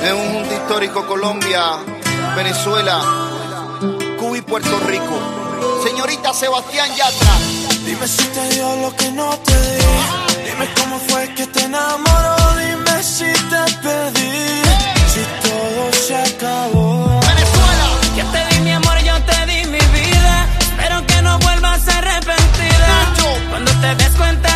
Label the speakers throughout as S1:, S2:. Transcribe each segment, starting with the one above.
S1: Es un junto histórico Colombia, Venezuela, Cuba y Puerto Rico. Señorita Sebastián Yatra.
S2: Dime si te dio lo que no te di. Dime cómo fue que te enamoró. Dime si te pedí. Si todo se acabó.
S1: Venezuela.
S3: Yo te di mi amor, yo te di mi vida. Espero que no vuelvas arrepentida.
S1: Nacho.
S3: Cuando te des cuenta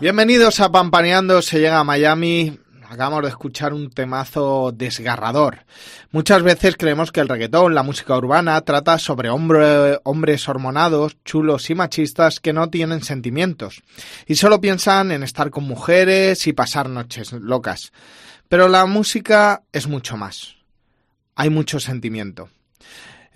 S4: Bienvenidos a Pampaneando, se llega a Miami. Acabamos de escuchar un temazo desgarrador. Muchas veces creemos que el reggaetón, la música urbana, trata sobre hombre- hombres hormonados, chulos y machistas que no tienen sentimientos y solo piensan en estar con mujeres y pasar noches locas. Pero la música es mucho más. Hay mucho sentimiento.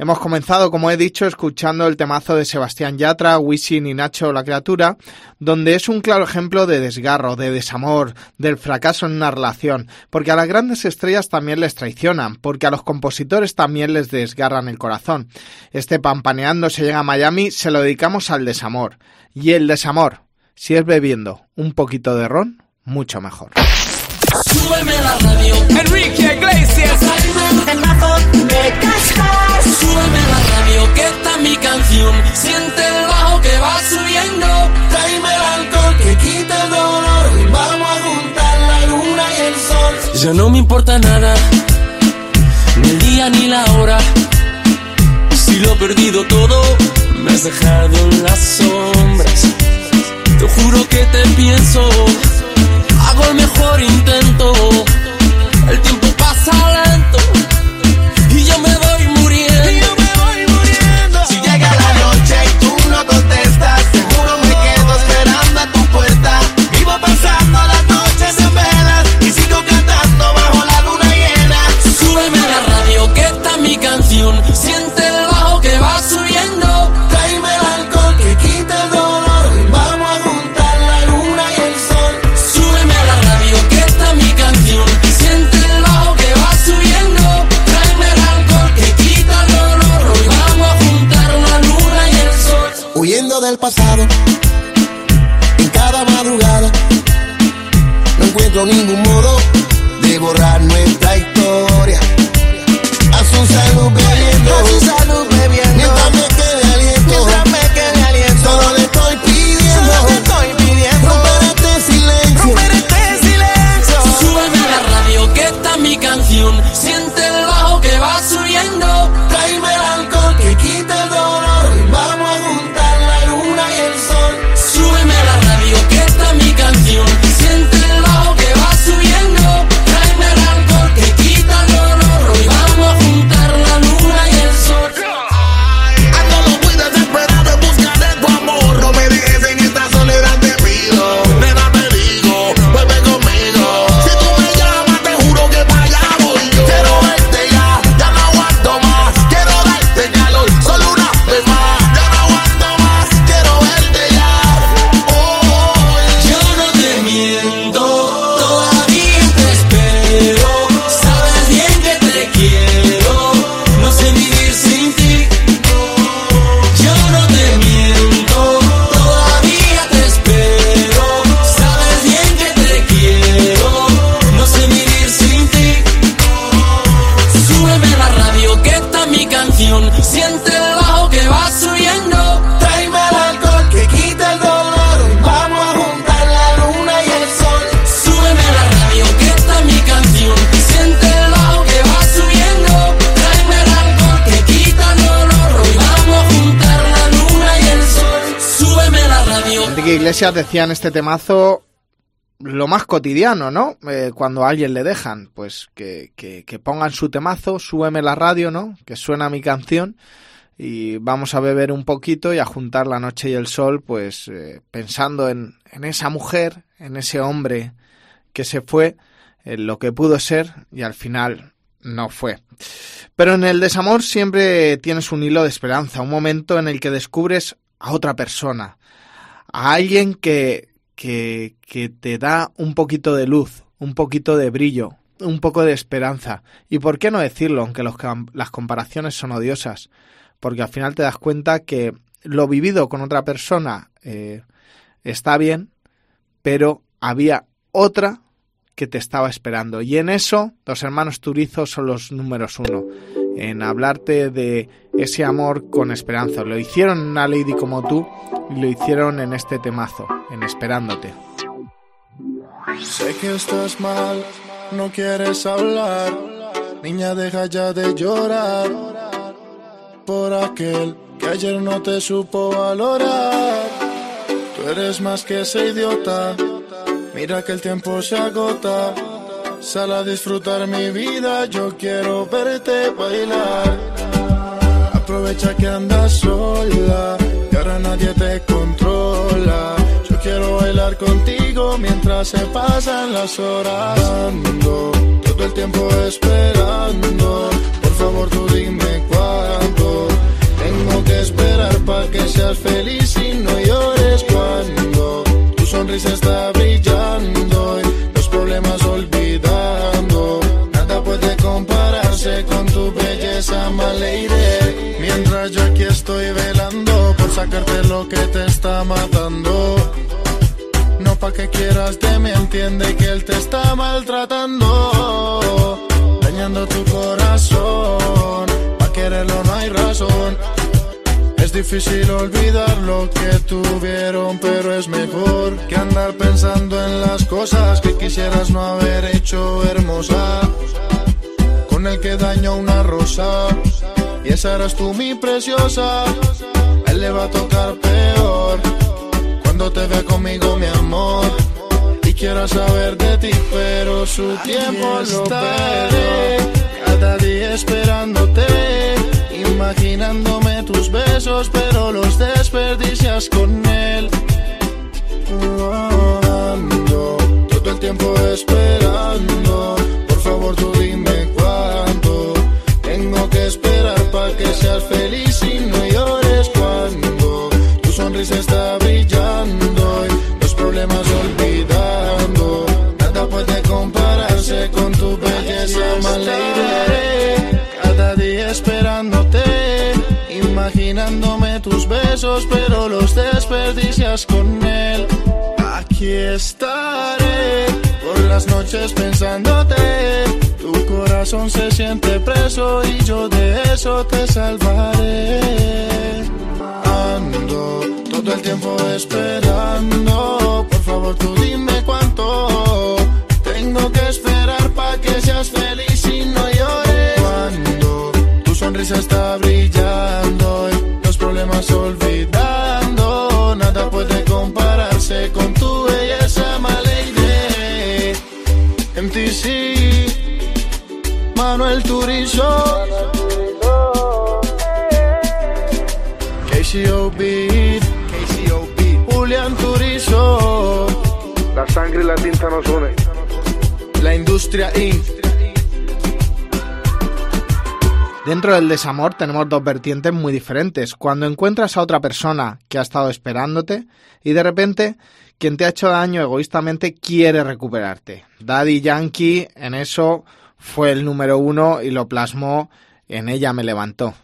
S4: Hemos comenzado, como he dicho, escuchando el temazo de Sebastián Yatra, Wisin y Nacho la criatura, donde es un claro ejemplo de desgarro, de desamor, del fracaso en una relación, porque a las grandes estrellas también les traicionan, porque a los compositores también les desgarran el corazón. Este Pampaneando se llega a Miami, se lo dedicamos al desamor. Y el desamor, si es bebiendo un poquito de ron, mucho mejor.
S3: Súbeme la radio.
S2: Enrique Iglesias.
S3: Súbeme la radio, que está mi canción. Siente el bajo que va subiendo.
S2: Tráeme el alcohol que quita el dolor. Y vamos a juntar la luna y el sol.
S3: Ya no me importa nada, ni el día ni la hora. Si lo he perdido todo, me has dejado en las sombras. Te juro que te pienso, hago el mejor intento. El tiempo pasa lento
S4: Iglesias decía en este temazo lo más cotidiano, ¿no? Eh, cuando a alguien le dejan, pues que, que, que pongan su temazo, súbeme la radio, ¿no? Que suena mi canción y vamos a beber un poquito y a juntar la noche y el sol, pues eh, pensando en, en esa mujer, en ese hombre que se fue, en lo que pudo ser y al final no fue. Pero en el desamor siempre tienes un hilo de esperanza, un momento en el que descubres a otra persona, a alguien que, que, que te da un poquito de luz, un poquito de brillo, un poco de esperanza. Y por qué no decirlo, aunque los las comparaciones son odiosas, porque al final te das cuenta que lo vivido con otra persona eh, está bien, pero había otra que te estaba esperando. Y en eso los hermanos Turizo son los números uno, en hablarte de ese amor con esperanza. Lo hicieron una lady como tú y lo hicieron en este temazo, en Esperándote.
S5: Sé que estás mal, no quieres hablar. Niña, deja ya de llorar por aquel que ayer no te supo valorar. Tú eres más que ese idiota. Mira que el tiempo se agota. Sal a disfrutar mi vida, yo quiero verte bailar. Aprovecha que andas sola, que ahora nadie te controla. Yo quiero bailar contigo mientras se pasan las horas. Ando todo el tiempo esperando. Por favor, tú dime cuándo. Tengo que esperar para que seas feliz y no llores cuando tu sonrisa está brillando y los problemas olvidando. Nada puede compararse con tu belleza, my lady. Yo aquí estoy velando por sacarte lo que te está matando. No pa' que quieras de me entiende que él te está maltratando. Dañando tu corazón. Pa' quererlo no hay razón. Es difícil olvidar lo que tuvieron, pero es mejor que andar pensando en las cosas que quisieras no haber hecho hermosa. Con el que dañó una rosa, y esa eras tú mi preciosa. A él le va a tocar peor cuando te vea conmigo, mi amor. Y quiero saber de ti, pero su tiempo lo estaré. Cada día esperándote, imaginándome tus besos, pero los desperdicias con él. Ando todo el tiempo esperando. Por favor, tú dime pero los desperdicias con él. Aquí estaré por las noches pensándote. Tu corazón se siente preso y yo de eso te salvaré. Ando todo el tiempo esperando. Por favor, tú dime cuándo
S6: la tinta nos une.
S5: La industria
S7: Dentro del desamor tenemos dos vertientes muy diferentes. Cuando encuentras a otra persona que ha estado esperándote y de repente quien te ha hecho daño egoístamente quiere recuperarte. Daddy Yankee en eso fue el número uno y lo plasmó en ella me levantó.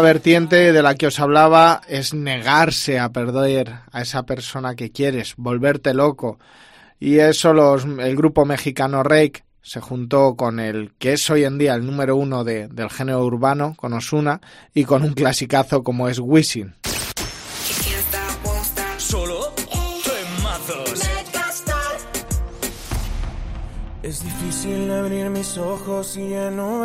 S7: vertiente de la que os hablaba es negarse a perder a esa persona que quieres, volverte loco. Y eso los, el grupo mexicano Rake se juntó con el que es hoy en día el número uno de, del género urbano, con Osuna, y con un clasicazo como es
S4: Wishing.
S8: Es difícil ojos no.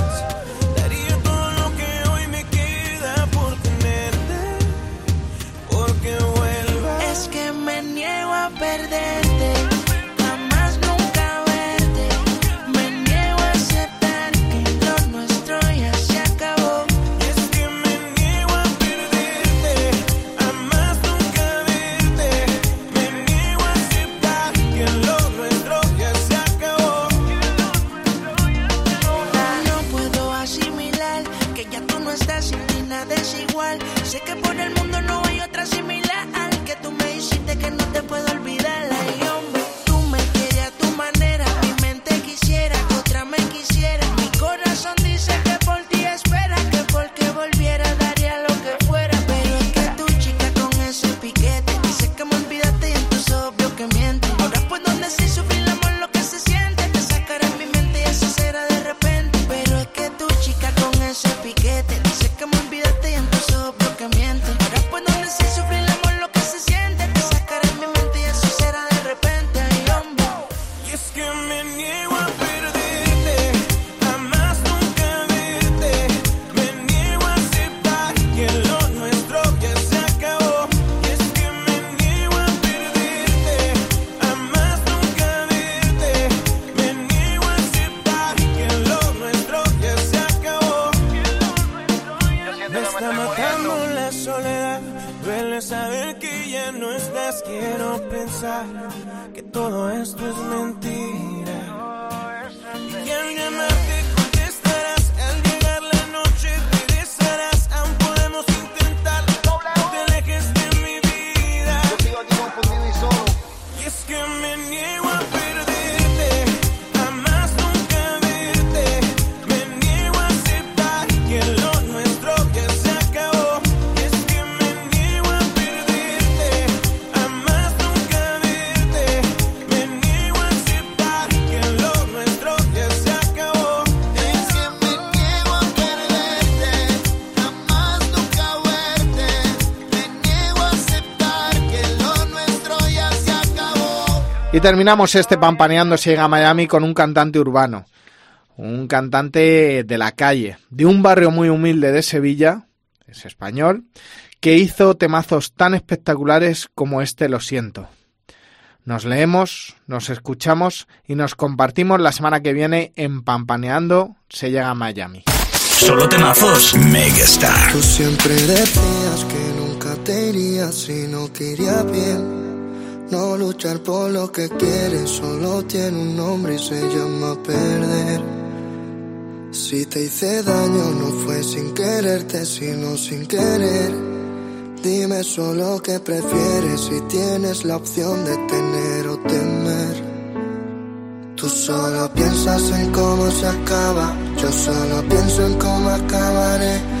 S9: Niego
S8: está matando la soledad. Duele saber que ya no estás. Quiero pensar que todo esto es mentira. Y llamarte Y
S4: terminamos este Pampaneando se llega a Miami con un cantante urbano, un cantante de la calle, de un barrio muy humilde de Sevilla, es español, que hizo temazos tan espectaculares como este Lo siento. Nos leemos, nos escuchamos y nos compartimos la semana que viene en Pampaneando se llega a Miami.
S10: Solo temazos. Megastar.
S11: Tú siempre decías que nunca te irías si no te iría bien. No luchar por lo que quieres solo tiene un nombre y se llama perder. Si te hice daño no fue sin quererte, sino sin querer. Dime solo qué prefieres si tienes la opción de tener o temer. Tú solo piensas en cómo se acaba, yo solo pienso en cómo acabaré.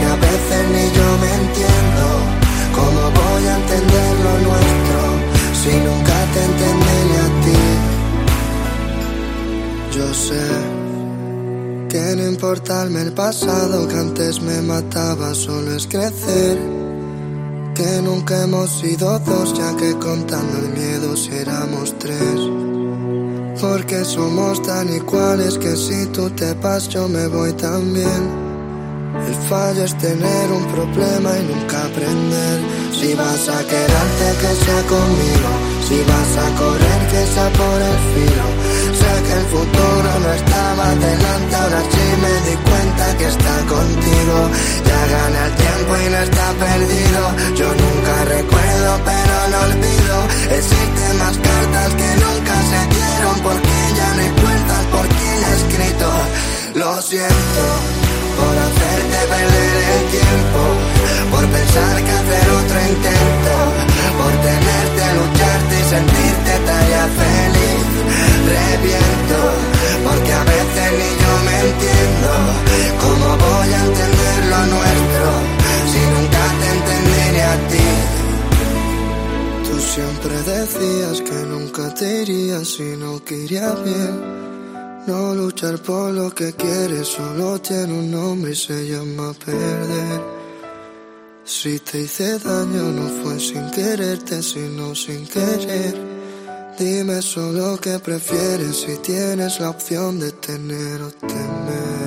S11: Porque a veces ni yo me entiendo. ¿Cómo voy a entender lo nuestro si nunca te entendí ni a ti? Yo sé que no importarme el pasado que antes me mataba, solo es crecer. Que nunca hemos sido dos, ya que contando el miedo si éramos tres. Porque somos tan iguales que si tú te vas yo me voy también. El fallo es tener un problema y nunca aprender. Si vas a quedarte que sea conmigo, si vas a correr que sea por el filo. Sé que el futuro no estaba delante, ahora sí me di cuenta que está contigo. Ya gana el tiempo y no está perdido. Yo nunca recuerdo, pero no olvido. Existen más cartas que nunca se dieron, porque ya no hay puertas por quien ha escrito. Lo siento por hacerte perder el tiempo, por pensar que hacer otro intento, por tenerte, lucharte y sentirte talla feliz. Reviento, porque a veces ni yo me entiendo. ¿Cómo voy a entender lo nuestro si nunca te entendí ni a ti? Tú siempre decías que nunca te irías si no que iría bien. Luchar por lo que quieres solo tiene un nombre y se llama perder. Si te hice daño no fue sin quererte, sino sin querer. Dime solo qué prefieres si tienes la opción de tener o temer.